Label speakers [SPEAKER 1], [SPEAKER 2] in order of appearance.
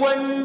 [SPEAKER 1] When.